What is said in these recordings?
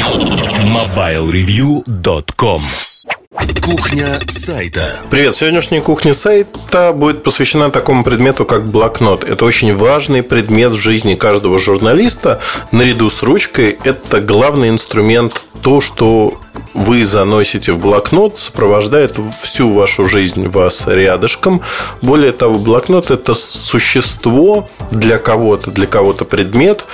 MobileReview.com Кухня сайта. Привет, сегодняшняя кухня сайта будет посвящена такому предмету, как блокнот. Это очень важный предмет в жизни каждого журналиста. Наряду с ручкой это главный инструмент, то, что вы заносите в блокнот, сопровождает всю вашу жизнь вас рядышком. Более того, блокнот – это существо для кого-то, для кого-то предмет,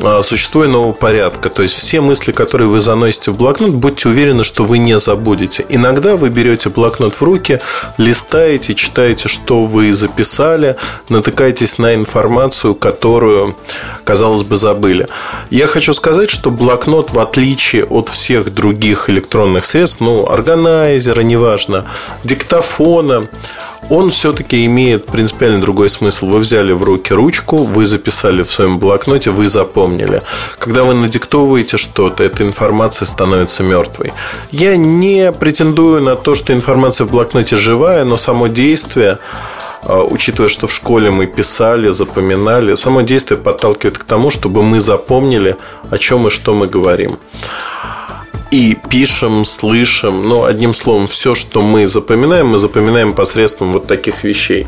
а, существо иного порядка. То есть все мысли, которые вы заносите в блокнот, будьте уверены, что вы не забудете. Иногда вы берете блокнот в руки, листаете, читаете, что вы записали, натыкаетесь на информацию, которую, казалось бы, забыли. Я хочу сказать, что блокнот, в отличие от всех других электронных средств, ну, органайзера, неважно, диктофона, он все-таки имеет принципиально другой смысл. Вы взяли в руки ручку, вы записали в своем блокноте, вы запомнили. Когда вы надиктовываете что-то, эта информация становится мертвой. Я не претендую на то, что информация в блокноте живая, но само действие а, учитывая, что в школе мы писали, запоминали, само действие подталкивает к тому, чтобы мы запомнили, о чем и что мы говорим и пишем, слышим. Но одним словом, все, что мы запоминаем, мы запоминаем посредством вот таких вещей.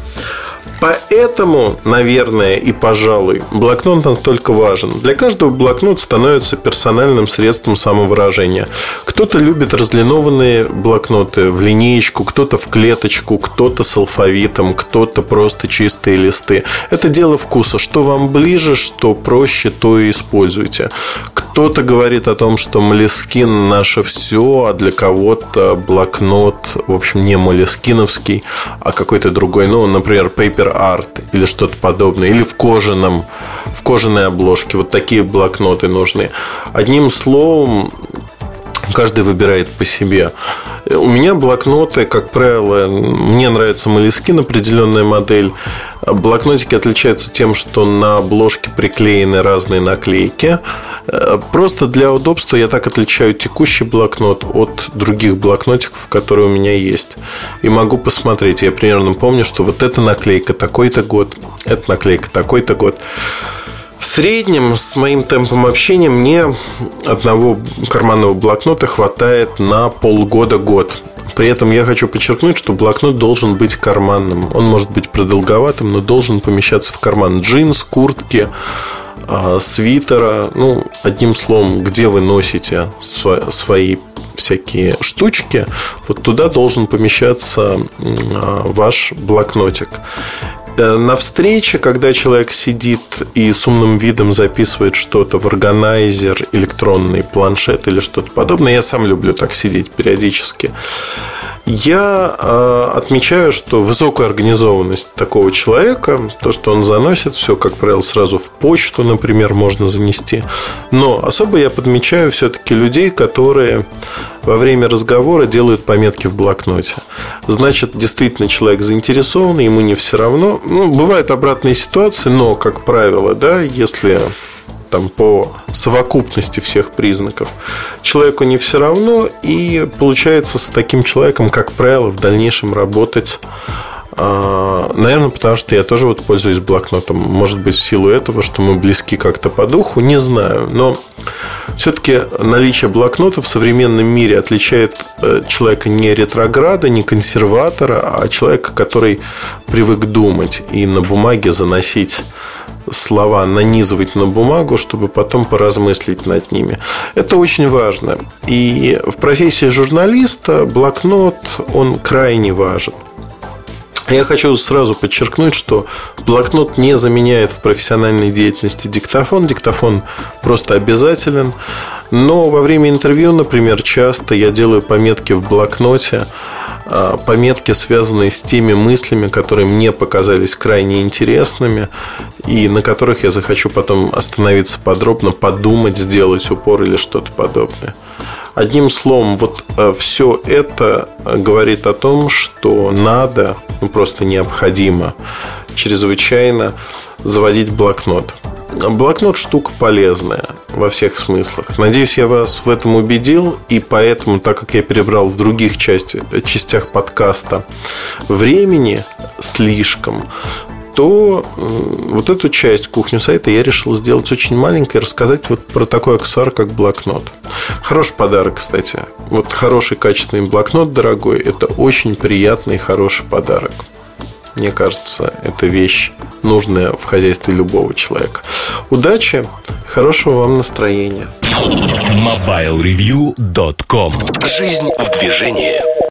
Поэтому, наверное, и пожалуй, блокнот настолько важен. Для каждого блокнот становится персональным средством самовыражения. Кто-то любит разлинованные блокноты в линеечку, кто-то в клеточку, кто-то с алфавитом, кто-то просто чистые листы. Это дело вкуса. Что вам ближе, что проще, то и используйте. Кто-то говорит о том, что Молескин наше все, а для кого-то блокнот, в общем, не Молескиновский, а какой-то другой, ну, например, Paper Art или что-то подобное, или в кожаном, в кожаной обложке. Вот такие блокноты нужны. Одним словом, каждый выбирает по себе. У меня блокноты, как правило, мне нравится Moleskine, определенная модель. Блокнотики отличаются тем, что на обложке приклеены разные наклейки. Просто для удобства я так отличаю текущий блокнот от других блокнотиков, которые у меня есть. И могу посмотреть. Я примерно помню, что вот эта наклейка такой-то год, эта наклейка такой-то год. В среднем с моим темпом общения мне одного карманного блокнота хватает на полгода-год. При этом я хочу подчеркнуть, что блокнот должен быть карманным. Он может быть продолговатым, но должен помещаться в карман джинс, куртки, а, свитера. Ну, одним словом, где вы носите свои всякие штучки, вот туда должен помещаться а, ваш блокнотик. Э, на встрече, когда человек сидит и с умным видом записывает что-то в органайзер, электронный планшет или что-то подобное, я сам люблю так сидеть периодически. Я э, отмечаю, что высокая организованность такого человека, то, что он заносит все, как правило, сразу в почту, например, можно занести. Но особо я подмечаю все-таки людей, которые во время разговора делают пометки в блокноте. Значит, действительно человек заинтересован, ему не все равно. Ну, бывают обратные ситуации, но, как правило, да, если там, по совокупности всех признаков. Человеку не все равно, и получается с таким человеком, как правило, в дальнейшем работать а, Наверное, потому что я тоже вот пользуюсь блокнотом. Может быть, в силу этого, что мы близки как-то по духу, не знаю. Но все-таки наличие блокнота в современном мире отличает э, человека не ретрограда, не консерватора, а человека, который привык думать и на бумаге заносить слова нанизывать на бумагу, чтобы потом поразмыслить над ними. Это очень важно. И в профессии журналиста блокнот, он крайне важен. Я хочу сразу подчеркнуть, что блокнот не заменяет в профессиональной деятельности диктофон. Диктофон просто обязателен. Но во время интервью, например, часто я делаю пометки в блокноте, пометки, связанные с теми мыслями, которые мне показались крайне интересными и на которых я захочу потом остановиться подробно, подумать, сделать упор или что-то подобное. Одним словом, вот э, все это говорит о том, что надо, ну просто необходимо, чрезвычайно заводить блокнот. Блокнот штука полезная во всех смыслах. Надеюсь, я вас в этом убедил, и поэтому, так как я перебрал в других части, частях подкаста времени слишком, то вот эту часть кухню сайта я решил сделать очень маленькой и рассказать вот про такой аксессуар, как блокнот. Хороший подарок, кстати. Вот хороший качественный блокнот, дорогой, это очень приятный хороший подарок. Мне кажется, это вещь нужная в хозяйстве любого человека. Удачи, хорошего вам настроения. MobileReview.com Жизнь в движении.